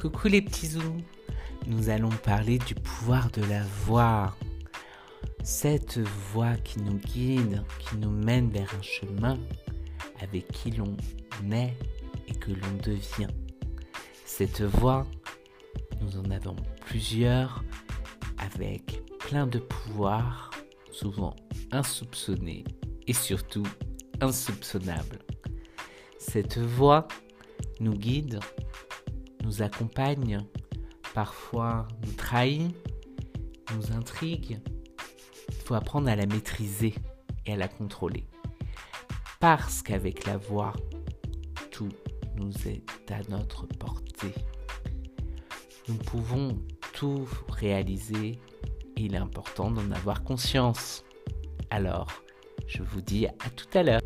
Coucou les petits zoos Nous allons parler du pouvoir de la voix. Cette voix qui nous guide, qui nous mène vers un chemin avec qui l'on naît et que l'on devient. Cette voix, nous en avons plusieurs avec plein de pouvoirs, souvent insoupçonnés et surtout insoupçonnables. Cette voix nous guide, nous accompagne, parfois nous trahit, nous intrigue. Il faut apprendre à la maîtriser et à la contrôler. Parce qu'avec la voix, tout nous est à notre portée. Nous pouvons tout réaliser et il est important d'en avoir conscience. Alors, je vous dis à tout à l'heure.